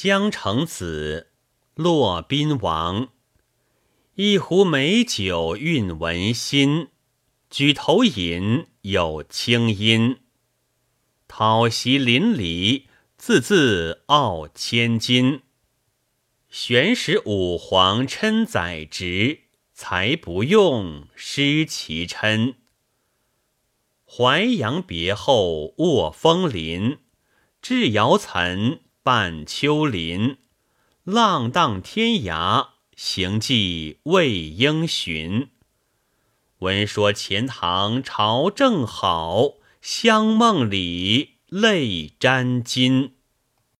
江城子，骆宾王。一壶美酒韵文馨，举头饮，有清音。讨席邻里，字字傲千金。玄石五皇称宰职，才不用，失其称。淮阳别后卧枫林，至瑶岑泛秋林。浪荡天涯。行迹未应寻，闻说钱塘朝正好，香梦里泪沾襟。